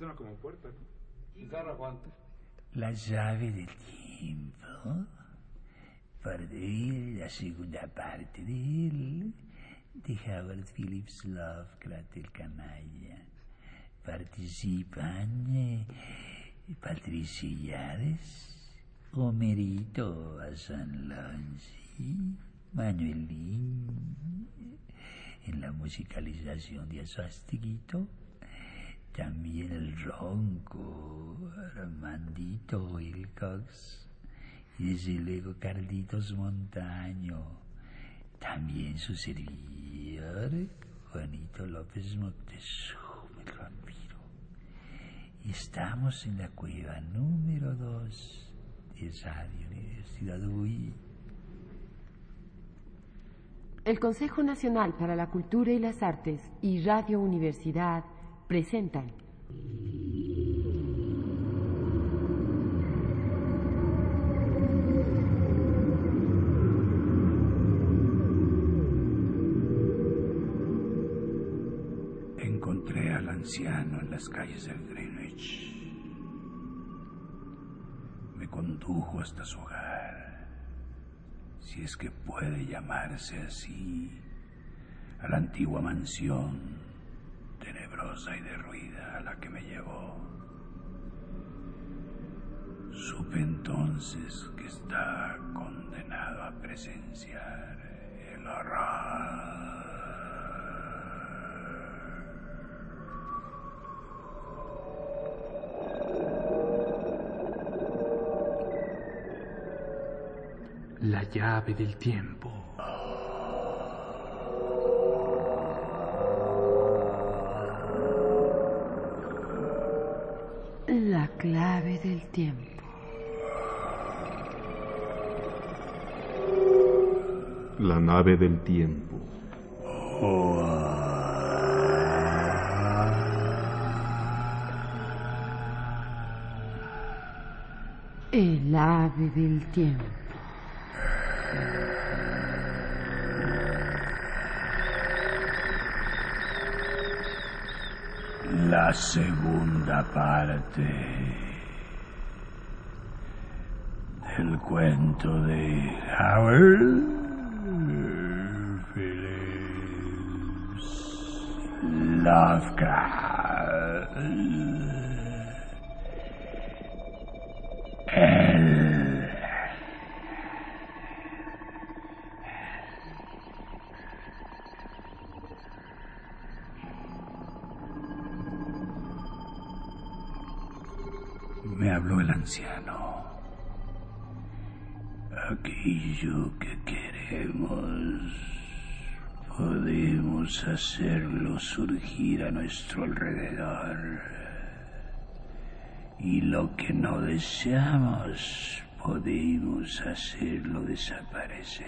Suena como puerta, ¿no? Aguanta. La llave del tiempo. Por de la segunda parte de él, de Howard Phillips Lovecraft, el canalla. Participan eh, Patricia Yares, Homerito Asanlonsi, Manuelín, en la musicalización de Asastiquito, también el ronco Armandito Wilcox y desde luego Carlitos Montaño, también su servidor Juanito López Moctezuma, el vampiro. Estamos en la cueva número 2 de Radio Universidad UI. El Consejo Nacional para la Cultura y las Artes y Radio Universidad presentan. Encontré al anciano en las calles del Greenwich. Me condujo hasta su hogar, si es que puede llamarse así, a la antigua mansión y derruida a la que me llevó. Supe entonces que está condenado a presenciar el horror. La llave del tiempo. Del tiempo. La nave del tiempo. El ave del tiempo. La segunda parte del cuento de Howard Phillips Lovecraft. El me habló el anciano. Aquello que queremos podemos hacerlo surgir a nuestro alrededor. Y lo que no deseamos podemos hacerlo desaparecer.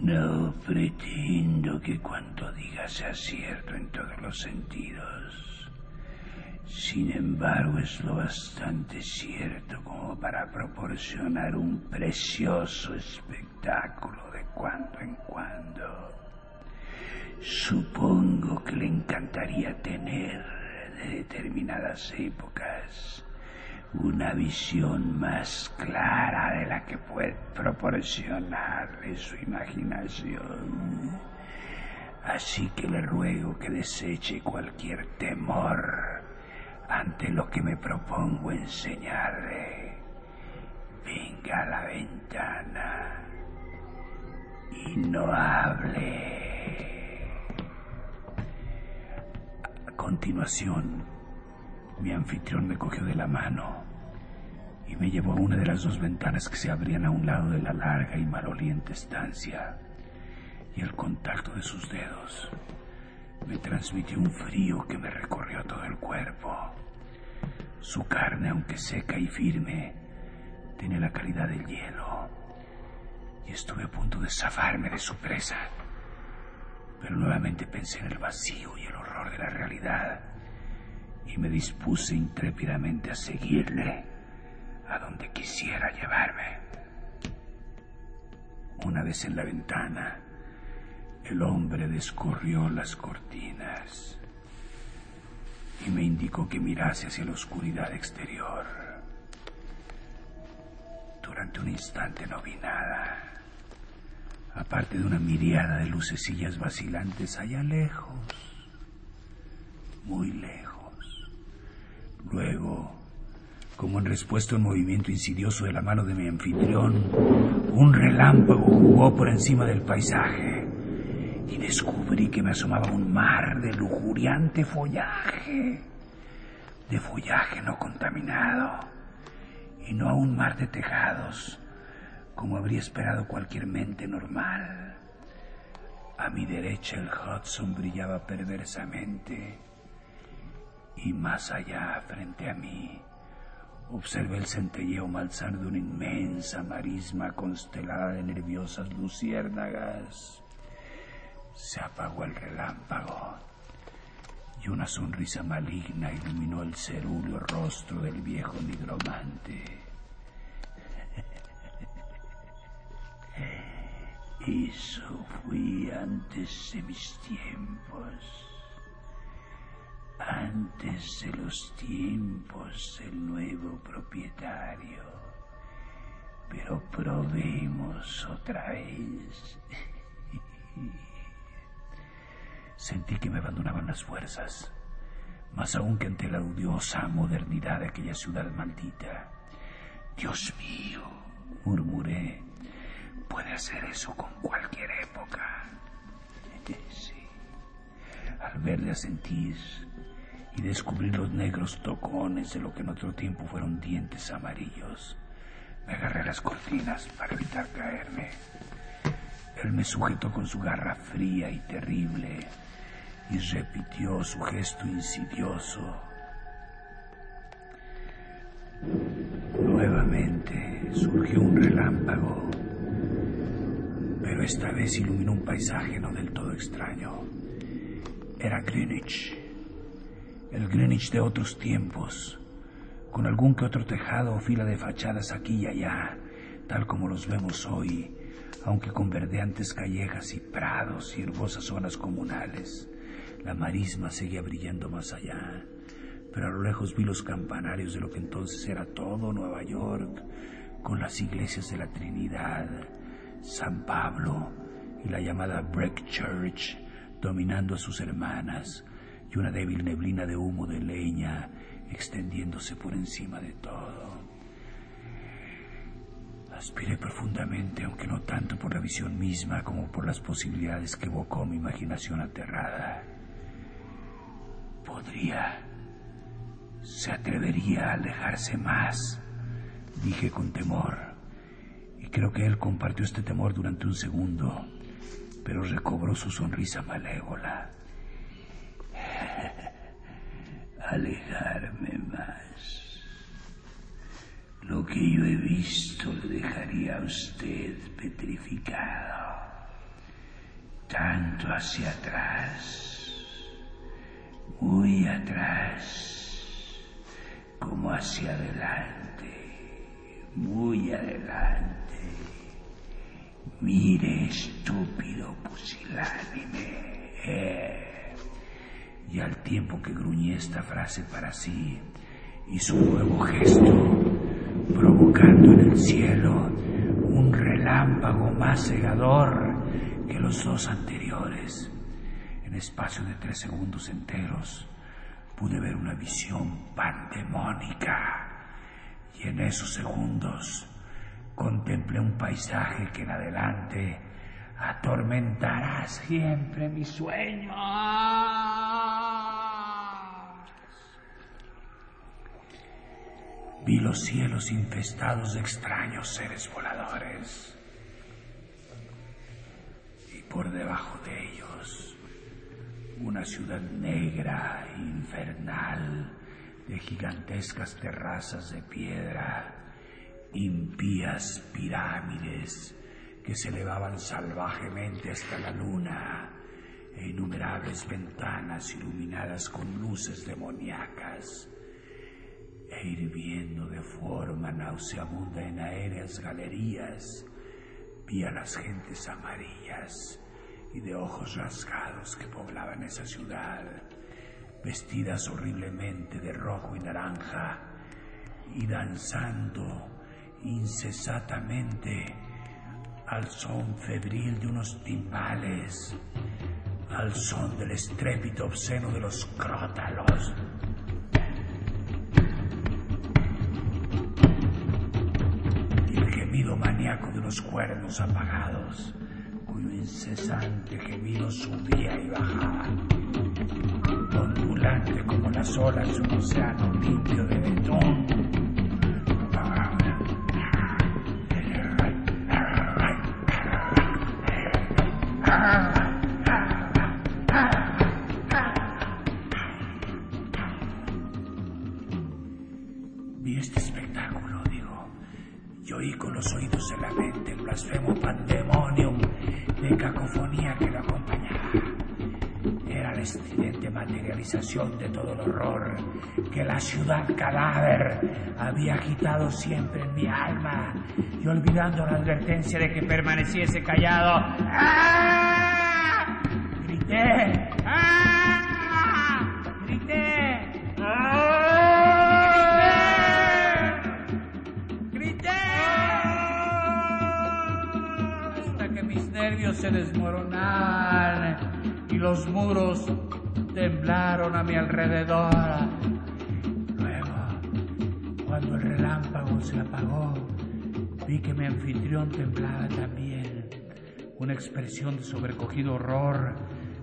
No pretendo que cuanto diga sea cierto en todos los sentidos. Sin embargo, es lo bastante cierto como para proporcionar un precioso espectáculo de cuando en cuando. Supongo que le encantaría tener de determinadas épocas una visión más clara de la que puede proporcionarle su imaginación. Así que le ruego que deseche cualquier temor ante lo que me propongo enseñarle. Venga a la ventana y no hable. A continuación, mi anfitrión me cogió de la mano y me llevó a una de las dos ventanas que se abrían a un lado de la larga y maloliente estancia, y el contacto de sus dedos me transmitió un frío que me recorrió todo el cuerpo. Su carne, aunque seca y firme, tenía la calidad del hielo, y estuve a punto de zafarme de su presa. Pero nuevamente pensé en el vacío y el horror de la realidad, y me dispuse intrépidamente a seguirle a donde quisiera llevarme. Una vez en la ventana, el hombre descorrió las cortinas y me indicó que mirase hacia la oscuridad exterior. Durante un instante no vi nada, aparte de una miriada de lucecillas vacilantes allá lejos, muy lejos. Luego, como en respuesta a un movimiento insidioso de la mano de mi anfitrión, un relámpago jugó por encima del paisaje y descubrí que me asomaba un mar de lujuriante follaje, de follaje no contaminado, y no a un mar de tejados, como habría esperado cualquier mente normal. A mi derecha el Hudson brillaba perversamente, y más allá, frente a mí, observé el centelleo malsar de una inmensa marisma constelada de nerviosas luciérnagas se apagó el relámpago y una sonrisa maligna iluminó el cerúleo rostro del viejo nigromante. Eso fui antes de mis tiempos, antes de los tiempos del nuevo propietario. Pero probemos otra vez. Sentí que me abandonaban las fuerzas, más aún que ante la odiosa modernidad de aquella ciudad maldita. Dios mío, murmuré, puede hacer eso con cualquier época. Sí. Al verle asentir y descubrir los negros tocones de lo que en otro tiempo fueron dientes amarillos, me agarré las cortinas para evitar caerme. Él me sujetó con su garra fría y terrible y repitió su gesto insidioso. Nuevamente surgió un relámpago, pero esta vez iluminó un paisaje no del todo extraño. Era Greenwich, el Greenwich de otros tiempos, con algún que otro tejado o fila de fachadas aquí y allá, tal como los vemos hoy, aunque con verdeantes callejas y prados y hermosas zonas comunales. La marisma seguía brillando más allá, pero a lo lejos vi los campanarios de lo que entonces era todo Nueva York, con las iglesias de la Trinidad, San Pablo y la llamada Break Church dominando a sus hermanas, y una débil neblina de humo de leña extendiéndose por encima de todo. Aspiré profundamente, aunque no tanto por la visión misma como por las posibilidades que evocó mi imaginación aterrada. Podría, se atrevería a alejarse más, dije con temor, y creo que él compartió este temor durante un segundo, pero recobró su sonrisa malévola. Alejarme más. Lo que yo he visto le dejaría a usted petrificado, tanto hacia atrás, muy atrás, como hacia adelante, muy adelante. Mire, estúpido pusilánime. Eh. Y al tiempo que gruñé esta frase para sí, hizo un nuevo gesto provocando en el cielo un relámpago más cegador que los dos anteriores. En espacio de tres segundos enteros pude ver una visión pandemónica y en esos segundos contemplé un paisaje que en adelante atormentará siempre mi sueño. Vi los cielos infestados de extraños seres voladores. Y por debajo de ellos, una ciudad negra infernal de gigantescas terrazas de piedra, impías pirámides que se elevaban salvajemente hasta la luna e innumerables ventanas iluminadas con luces demoníacas e hirviendo de forma nauseabunda en aéreas galerías, vi a las gentes amarillas y de ojos rasgados que poblaban esa ciudad, vestidas horriblemente de rojo y naranja, y danzando incesantamente al son febril de unos timbales, al son del estrépito obsceno de los crótalos. Y el gemido maníaco de unos cuernos apagados, incesante gemido subía y bajaba, ondulante como las olas de un océano limpio de betón había agitado siempre en mi alma, y olvidando la advertencia de que permaneciese callado, ¡ah! grité, ¡ah! grité, ¡ah! grité, hasta que mis nervios se desmoronaron y los muros temblaron a mi alrededor. Cuando el relámpago se apagó, vi que mi anfitrión temblaba también. Una expresión de sobrecogido horror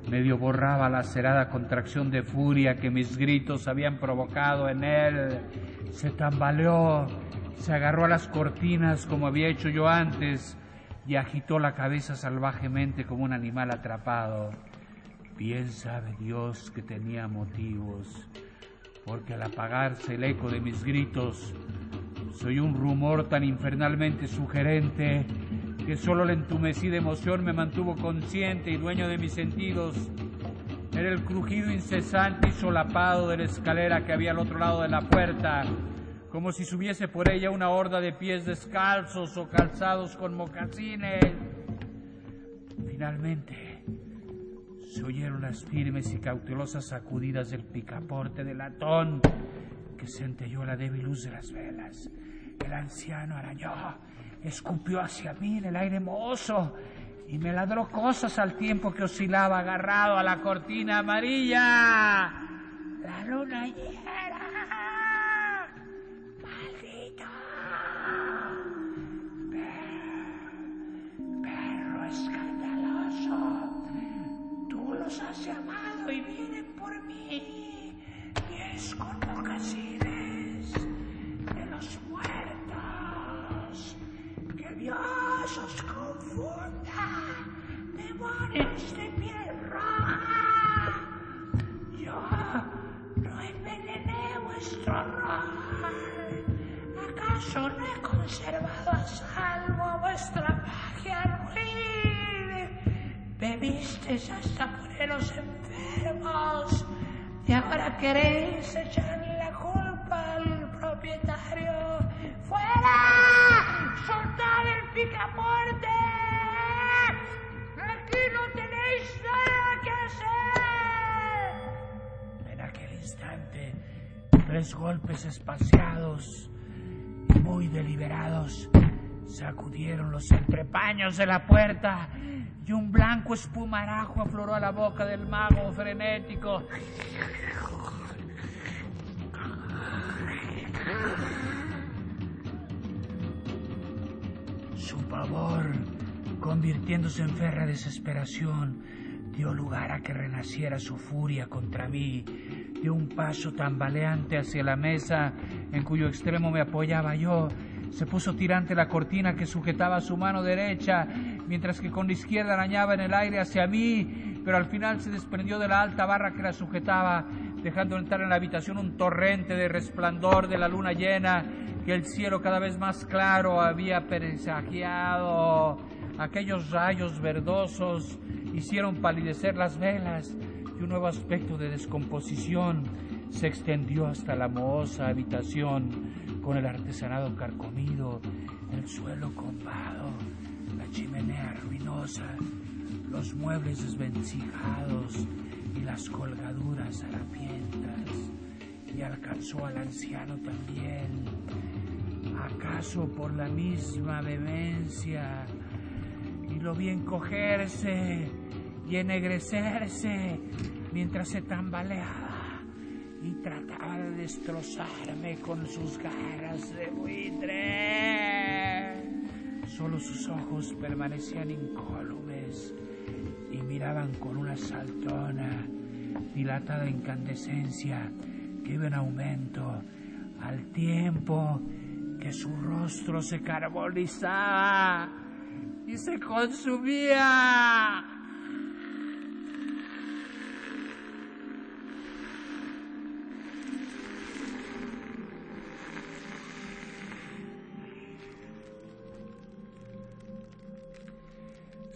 medio borraba la acerada contracción de furia que mis gritos habían provocado en él. Se tambaleó, se agarró a las cortinas como había hecho yo antes y agitó la cabeza salvajemente como un animal atrapado. Bien sabe Dios que tenía motivos, porque al apagarse el eco de mis gritos, soy un rumor tan infernalmente sugerente que solo la entumecida emoción me mantuvo consciente y dueño de mis sentidos. Era el crujido incesante y solapado de la escalera que había al otro lado de la puerta, como si subiese por ella una horda de pies descalzos o calzados con mocasines. Finalmente, se oyeron las firmes y cautelosas sacudidas del picaporte de latón que centelló la débil luz de las velas. El anciano arañó, escupió hacia mí en el aire mohoso y me ladró cosas al tiempo que oscilaba agarrado a la cortina amarilla. La luna llena. Los has llamado y vienen por mí. Y es con mocasines de los muertos. Que Dios os confunda. Demonios de piel roja. Yo no envenené vuestro honor. ¿Acaso no he conservado a salvo vuestra magia ruin? Bebisteis queréis echarle la culpa al propietario. ¡Fuera! ¡Soltad el picaporte! ¡Aquí no tenéis nada que hacer! En aquel instante, tres golpes espaciados y muy deliberados sacudieron los entrepaños de la puerta y un blanco espumarajo afloró a la boca del mago frenético. Su pavor, convirtiéndose en férrea desesperación, dio lugar a que renaciera su furia contra mí. Dio un paso tambaleante hacia la mesa en cuyo extremo me apoyaba yo. Se puso tirante la cortina que sujetaba su mano derecha, mientras que con la izquierda arañaba en el aire hacia mí, pero al final se desprendió de la alta barra que la sujetaba, dejando entrar en la habitación un torrente de resplandor de la luna llena que el cielo cada vez más claro había presagiado. Aquellos rayos verdosos hicieron palidecer las velas y un nuevo aspecto de descomposición se extendió hasta la mohosa habitación con el artesanado carcomido, el suelo combado, chimenea ruinosa, los muebles desvencijados y la las colgaduras harapientas y alcanzó al anciano también. ¿Acaso por la misma vehemencia? Y lo vi encogerse y ennegrecerse mientras se tambaleaba y trataba de destrozarme con sus garras de buitre. Solo sus ojos permanecían incólumes y miraban con una saltona, dilatada incandescencia que iba en aumento al tiempo que su rostro se carbonizaba y se consumía.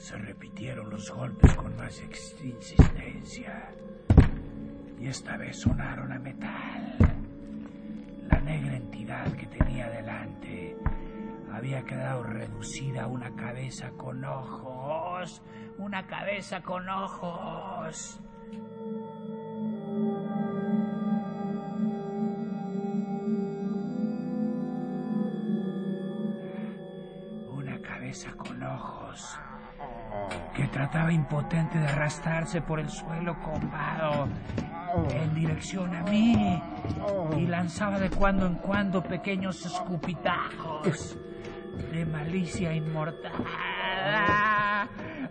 Se repitieron los golpes con más insistencia y esta vez sonaron a metal. La negra entidad que tenía delante había quedado reducida a una cabeza con ojos, una cabeza con ojos. Trataba impotente de arrastrarse por el suelo combado en dirección a mí y lanzaba de cuando en cuando pequeños escupitajos de malicia inmortal.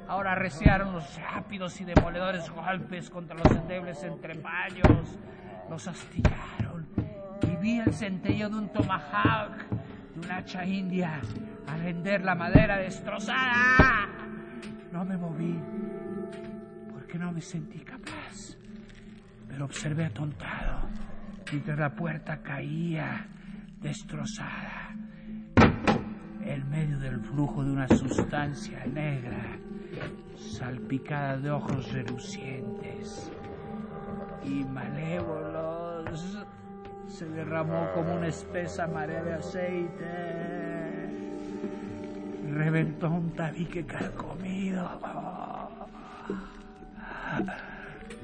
Ahora reciaron los rápidos y demoledores golpes contra los endebles entrepaños, los astillaron y vi el centello de un tomahawk, de un hacha india, al render la madera destrozada. No me moví porque no me sentí capaz, pero observé atontado mientras la puerta caía destrozada en medio del flujo de una sustancia negra salpicada de ojos relucientes y malévolos. Se derramó como una espesa marea de aceite. Reventó un tabique carcomido.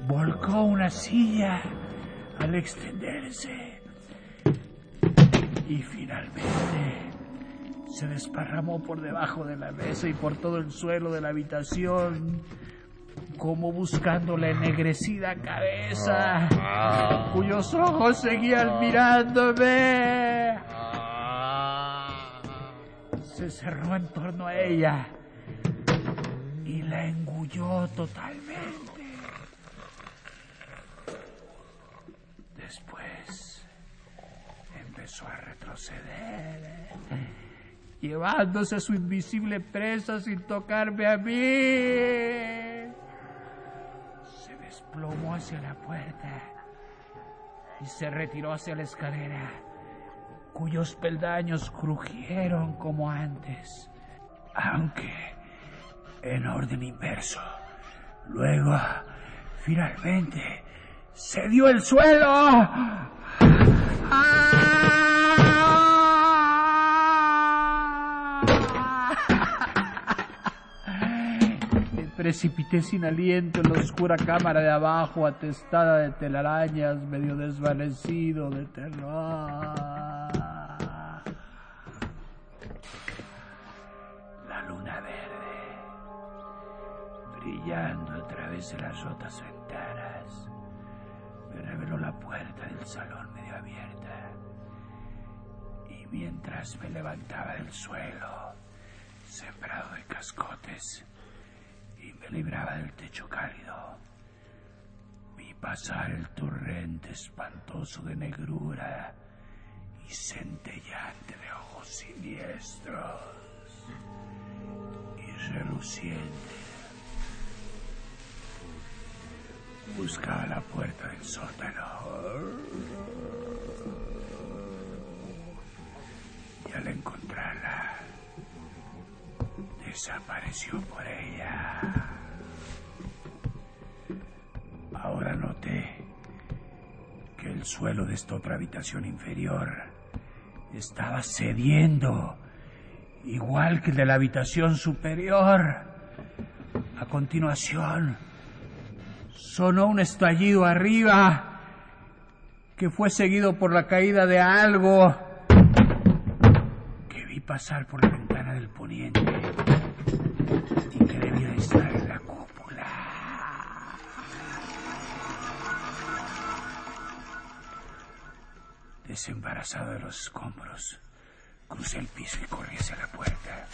Volcó una silla al extenderse. Y finalmente se desparramó por debajo de la mesa y por todo el suelo de la habitación, como buscando la ennegrecida cabeza, cuyos ojos seguían mirándome. Se cerró en torno a ella y la engulló totalmente. Después empezó a retroceder llevándose a su invisible presa sin tocarme a mí. Se desplomó hacia la puerta y se retiró hacia la escalera, cuyos peldaños crujieron como antes, aunque en orden inverso. Luego, finalmente, se dio el suelo. precipité sin aliento en la oscura cámara de abajo, atestada de telarañas, medio desvanecido de terror. A través de las rotas ventanas, me reveló la puerta del salón medio abierta. Y mientras me levantaba del suelo, sembrado de cascotes, y me libraba del techo cálido. Vi pasar el torrente espantoso de negrura y centellante de ojos siniestros y reluciente. Buscaba la puerta del sótano. Y al encontrarla, desapareció por ella. Ahora noté que el suelo de esta otra habitación inferior estaba cediendo, igual que el de la habitación superior. A continuación, sonó un estallido arriba que fue seguido por la caída de algo que vi pasar por la ventana del poniente y que debía de estar en la cúpula. Desembarazado de los escombros, crucé el piso y corrí hacia la puerta.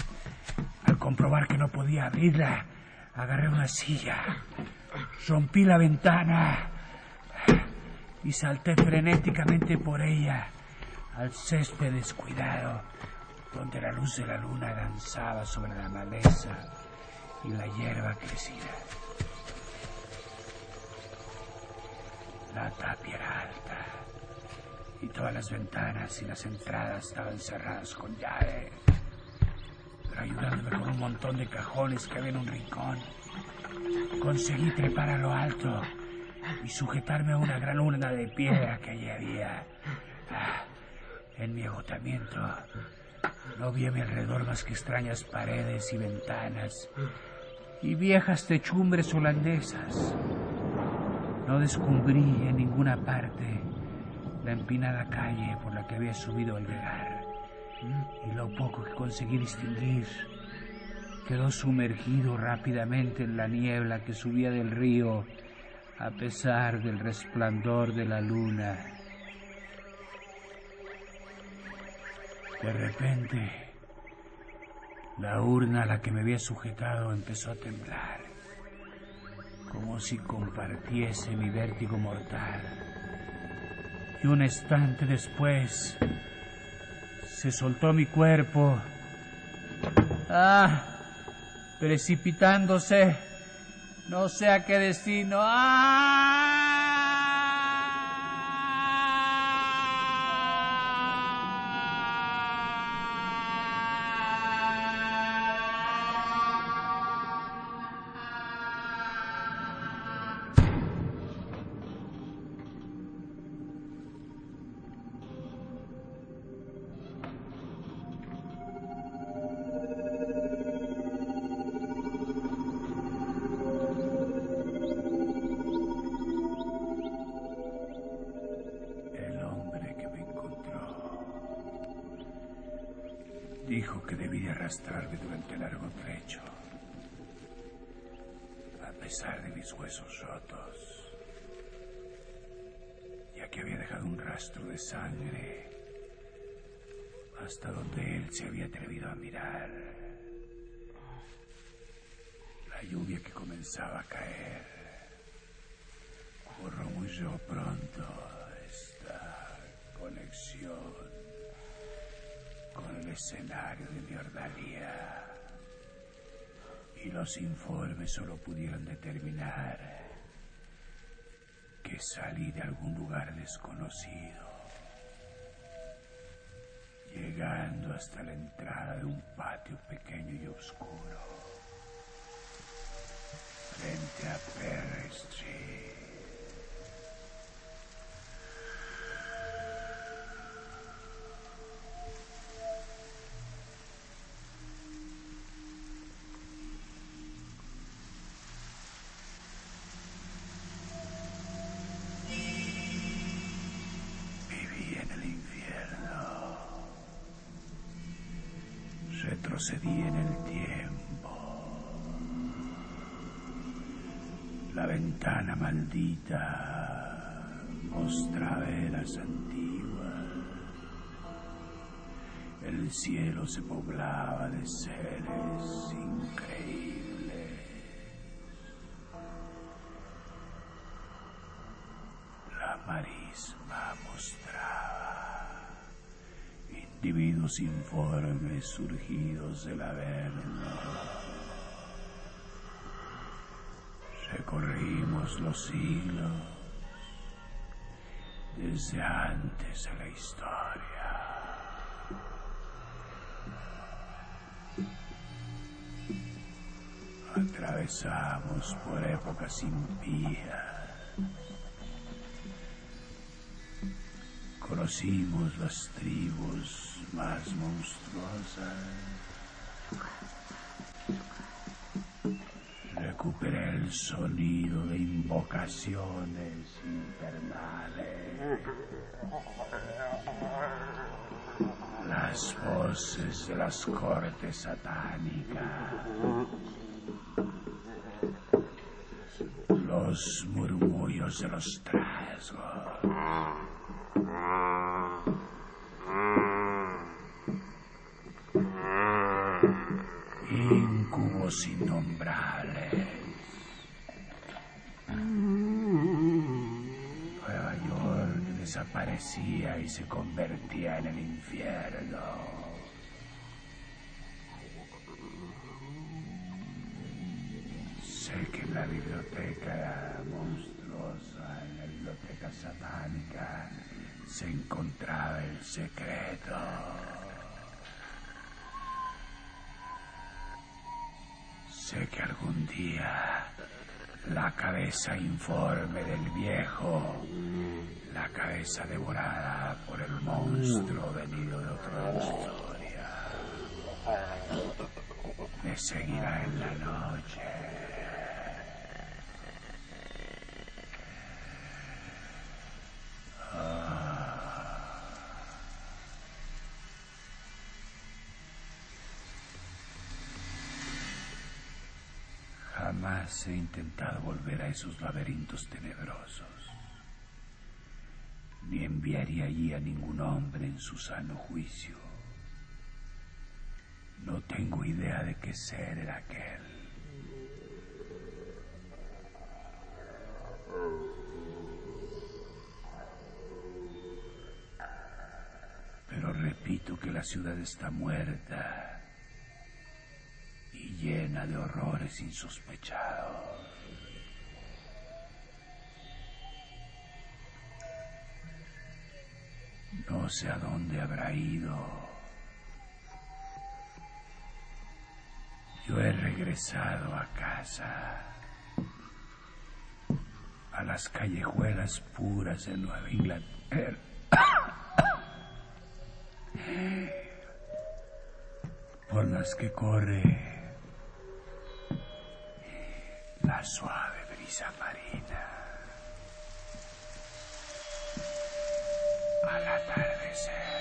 Al comprobar que no podía abrirla, agarré una silla, rompí la ventana y salté frenéticamente por ella al césped descuidado, donde la luz de la luna danzaba sobre la maleza y la hierba crecida. La tapia era alta y todas las ventanas y las entradas estaban cerradas con llave. Pero ayudándome con un montón de cajones que había en un rincón, conseguí trepar a lo alto y sujetarme a una gran urna de piedra que allí había. Ah, en mi agotamiento, no vi a mi alrededor más que extrañas paredes y ventanas y viejas techumbres holandesas. No descubrí en ninguna parte la empinada calle por la que había subido al llegar. Y lo poco que conseguí distinguir quedó sumergido rápidamente en la niebla que subía del río a pesar del resplandor de la luna. De repente, la urna a la que me había sujetado empezó a temblar, como si compartiese mi vértigo mortal. Y un instante después, se soltó mi cuerpo. ¡Ah! Precipitándose no sé a qué destino. El dijo que debía arrastrarme durante largo trecho, a pesar de mis huesos rotos, ya que había dejado un rastro de sangre. Hasta donde él se había atrevido a mirar. La lluvia que comenzaba a caer. Corrompuyó pronto esta conexión escenario de mi ordalía. Y los informes solo pudieron determinar que salí de algún lugar desconocido, llegando hasta la entrada de un patio pequeño y oscuro, frente a Perry Street. Retrocedí en el tiempo. La ventana maldita mostraba eras antiguas. El cielo se poblaba de seres increíbles. Individuos informes surgidos del averno. Recorrimos los siglos desde antes de la historia. Atravesamos por épocas impías. Conocimos las tribus más monstruosas. recuperé el sonido de invocaciones infernales. Las voces de las cortes satánicas. Los murmullos de los trasgos. Incubos innombrables. Nueva York desaparecía y se convertía en el infierno. Sé que en la biblioteca monstruosa, en la biblioteca satánica, se encontraba el secreto. Sé que algún día la cabeza informe del viejo, la cabeza devorada por el monstruo venido de otra historia, me seguirá en la noche. He intentado volver a esos laberintos tenebrosos. Ni enviaría allí a ningún hombre en su sano juicio. No tengo idea de qué ser era aquel. Pero repito que la ciudad está muerta y llena de horrores insospechados. No sé a dónde habrá ido. Yo he regresado a casa, a las callejuelas puras de Nueva Inglaterra. por las que corre la suave brisa Al atardecer.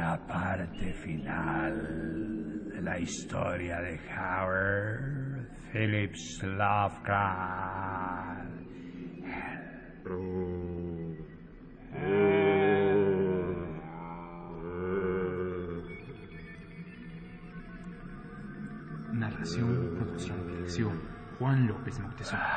La parte final de la historia de Howard Phillips Lovecraft. Narración, producción dirección. Juan López Moctezuma.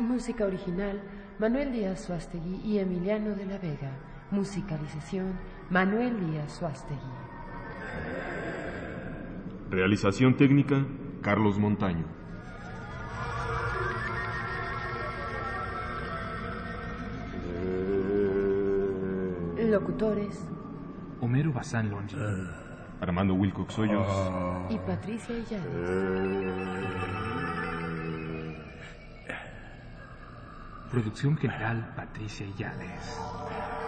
Música original, Manuel Díaz Suastegui y Emiliano de la Vega. Musicalización, Manuel Díaz Suastegui. Realización técnica, Carlos Montaño. Locutores Homero Bazán Longi. Armando Wilcox Hoyos. y Patricia Illanes. Producción general Patricia Yales.